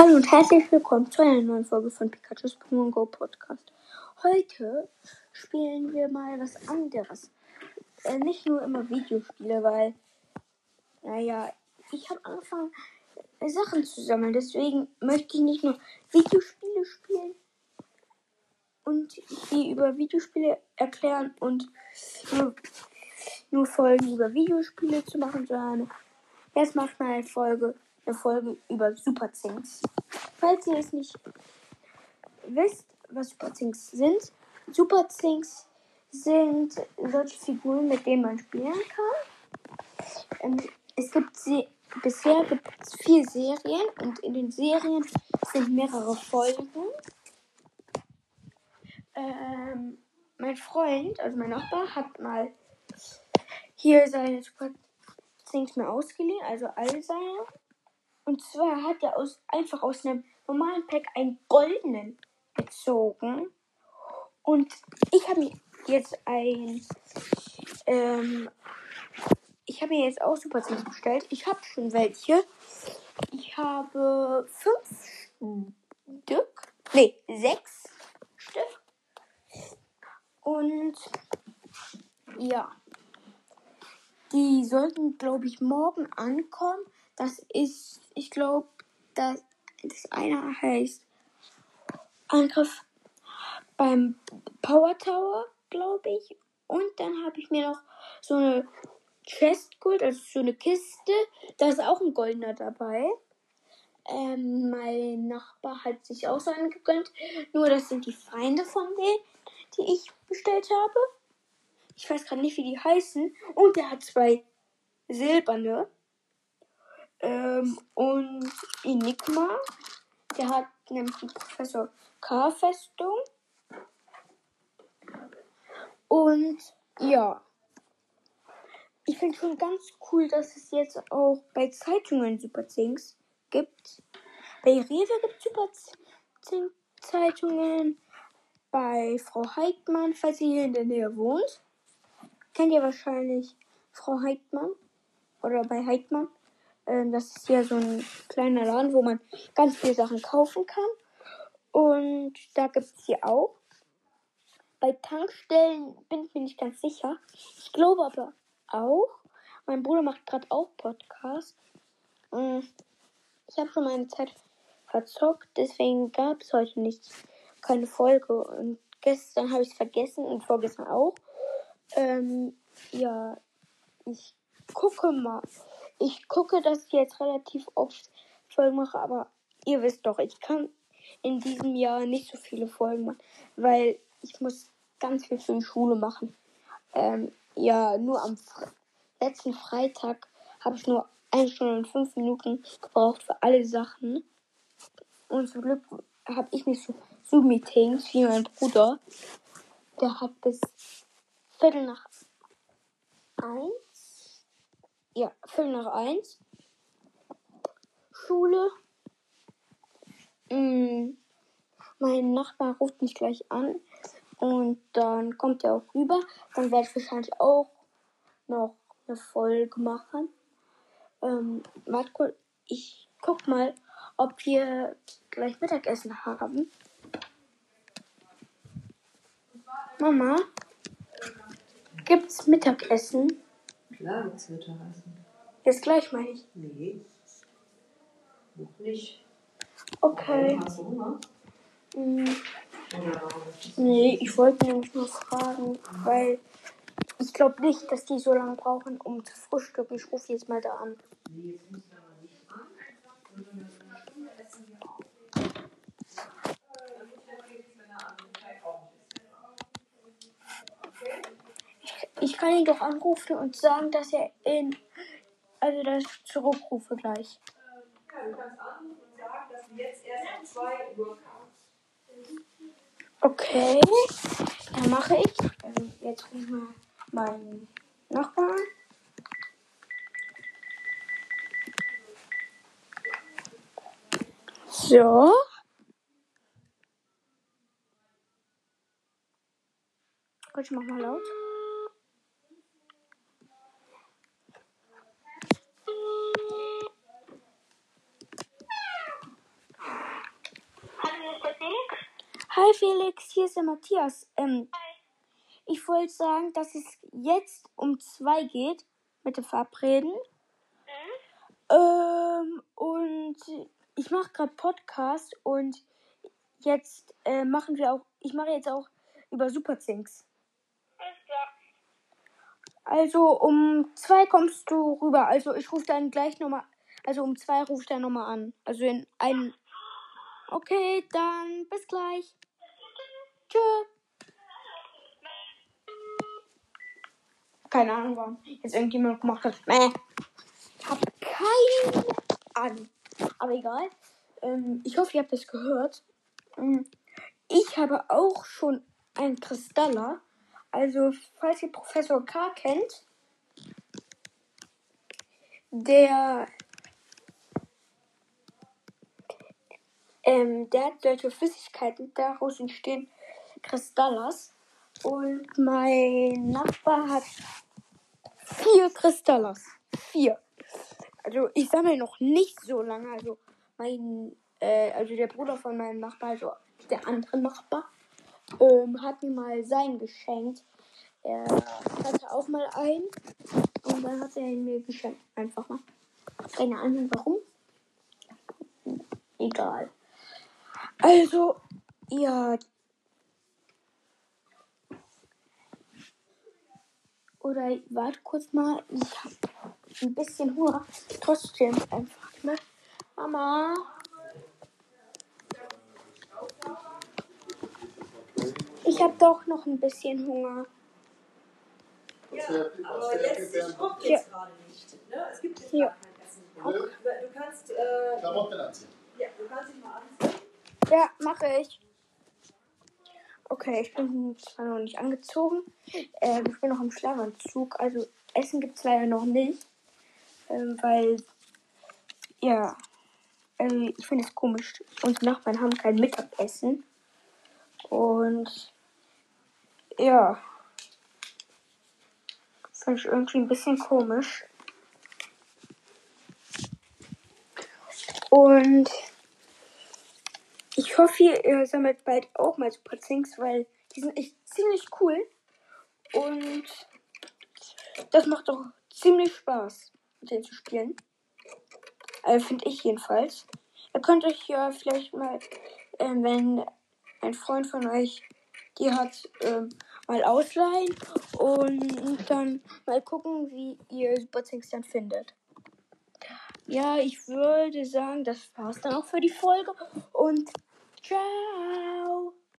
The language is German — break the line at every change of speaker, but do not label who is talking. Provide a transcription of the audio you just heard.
Hallo und herzlich willkommen zu einer neuen Folge von Pikachu's Pokémon Go Podcast. Heute spielen wir mal was anderes. Äh, nicht nur immer Videospiele, weil, naja, ich habe angefangen, äh, Sachen zu sammeln. Deswegen möchte ich nicht nur Videospiele spielen und die über Videospiele erklären und nur, nur Folgen über Videospiele zu machen, sondern jetzt macht mal eine Folge eine Folge über Super Zinks. Falls ihr es nicht wisst, was Super Zinks sind, Super Zinks sind solche Figuren, mit denen man spielen kann. Ähm, es gibt sie, bisher gibt es vier Serien und in den Serien sind mehrere Folgen. Ähm, mein Freund, also mein Nachbar, hat mal hier seine Super Zinks mir ausgeliehen, also all seine. Und zwar hat er aus, einfach aus einem normalen Pack einen goldenen gezogen. Und ich habe mir jetzt ein. Ähm, ich habe mir jetzt auch Super Zins bestellt. Ich habe schon welche. Ich habe fünf Stück. Nee, sechs Stück. Und ja. Die sollten, glaube ich, morgen ankommen. Das ist, ich glaube, das, das eine heißt Angriff beim Power Tower, glaube ich. Und dann habe ich mir noch so eine Chest geholt, also so eine Kiste. Da ist auch ein goldener dabei. Ähm, mein Nachbar hat sich auch so einen gegönnt. Nur das sind die Feinde von denen, die ich bestellt habe. Ich weiß gerade nicht, wie die heißen. Und der hat zwei silberne. Ähm, und Enigma, der hat nämlich die Professor K-Festung. Und ja, ich finde schon ganz cool, dass es jetzt auch bei Zeitungen Super Zinks gibt. Bei Rewe gibt es Super Zeitungen. Bei Frau Heidmann, falls ihr hier in der Nähe wohnt, kennt ihr wahrscheinlich Frau Heidmann oder bei Heidmann. Ähm, das ist ja so ein kleiner Laden, wo man ganz viele Sachen kaufen kann. Und da gibt es hier auch. Bei Tankstellen bin ich mir nicht ganz sicher. Ich glaube aber auch. Mein Bruder macht gerade auch Podcast. Mm, ich habe schon meine Zeit verzockt, deswegen gab es heute nicht keine Folge. Und gestern habe ich es vergessen und vorgestern auch. Ähm, ja, ich gucke mal ich gucke, dass ich jetzt relativ oft Folgen mache, aber ihr wisst doch, ich kann in diesem Jahr nicht so viele Folgen machen, weil ich muss ganz viel für die Schule machen. Ähm, ja, nur am Fre letzten Freitag habe ich nur eine Stunde und fünf Minuten gebraucht für alle Sachen. Und zum Glück habe ich nicht so Zoom-Meetings wie mein Bruder. Der hat bis Viertel nach eins ja, Viertel nach eins. Schule. Mm, mein Nachbar ruft mich gleich an und dann kommt er auch rüber. Dann werde ich wahrscheinlich auch noch eine Folge machen. Ähm, warte kurz, ich guck mal, ob wir gleich Mittagessen haben. Mama, gibt's Mittagessen?
Klar gibt's Mittagessen.
Jetzt gleich meine ich.
Nee. Noch nicht.
Okay.
Hast du Hunger? Das?
nee, ich wollte nämlich nur fragen, weil ich glaube nicht, dass die so lange brauchen, um zu frühstücken. Ich rufe jetzt mal da an.
Nee, jetzt du aber nicht an. Sondern das eine Stunde essen wir auch. Damit der Felix, wenn er an dem Tag auch nicht isst.
Ich kann ihn doch anrufen und sagen, dass er in. Also, dass ich zurückrufe gleich.
Ja, du kannst anrufen und sagen, dass wir jetzt erst um 2 Uhr kamen.
Okay, dann mache ich. Ähm, jetzt rufe ich mal meinen Nachbarn. So. Gott, ich mach mal laut. Hi Felix, hier ist der Matthias. Ähm, ich wollte sagen, dass es jetzt um zwei geht mit dem Verabreden. Ähm, und ich mache gerade Podcast und jetzt äh, machen wir auch, ich mache jetzt auch über Superzinks. Also um zwei kommst du rüber. Also ich rufe dann gleich nochmal, also um zwei rufe ich dann nochmal an. Also in einen. Okay, dann bis gleich. Tschö. Keine Ahnung, warum jetzt irgendjemand gemacht hat. Mäh. Ich hab keine Ahnung. Aber egal. Ähm, ich hoffe, ihr habt das gehört. Ähm, Ich habe auch schon einen Kristaller. Also, falls ihr Professor K. kennt, der, ähm, der hat solche Flüssigkeiten, daraus entstehen Kristallers. Und mein Nachbar hat vier Kristallers. Vier. Also, ich sammle noch nicht so lange. Also, mein, äh, also der Bruder von meinem Nachbar, also der andere Nachbar, ähm, hat mir mal sein geschenkt. Er hatte auch mal einen und dann hat er ihn mir geschenkt. Einfach mal. Keine Ahnung warum. Egal. Also, ja. Oder warte kurz mal. Ich habe ein bisschen Hunger. Trotzdem einfach, ne? Mama. Ich habe doch noch ein bisschen Hunger.
Ja, aber jetzt, ich koche
Ja.
jetzt gerade nicht. Ne? Es gibt jetzt
Ja.
gar kein Essen. Du, du kannst, äh,
Klamotten anziehen.
ja, du kannst dich mal anziehen.
Ja, mache ich. Okay, ich bin zwar noch nicht angezogen. Ähm, ich bin noch im Schlafanzug. Also Essen gibt es leider noch nicht. Ähm, weil, ja, äh, ich finde es komisch. Unsere Nachbarn haben kein Mittagessen. Und ja, finde ich irgendwie ein bisschen komisch. Und ich hoffe, ihr sammelt bald auch mal Super Zinks, weil die sind echt ziemlich cool. Und das macht auch ziemlich Spaß, mit denen zu spielen. Also finde ich jedenfalls. Ihr könnt euch ja vielleicht mal, ähm, wenn ein Freund von euch die hat, ähm, mal ausleihen und dann mal gucken, wie ihr Super Zinks dann findet. Ja, ich würde sagen, das war's dann auch für die Folge und Ciao.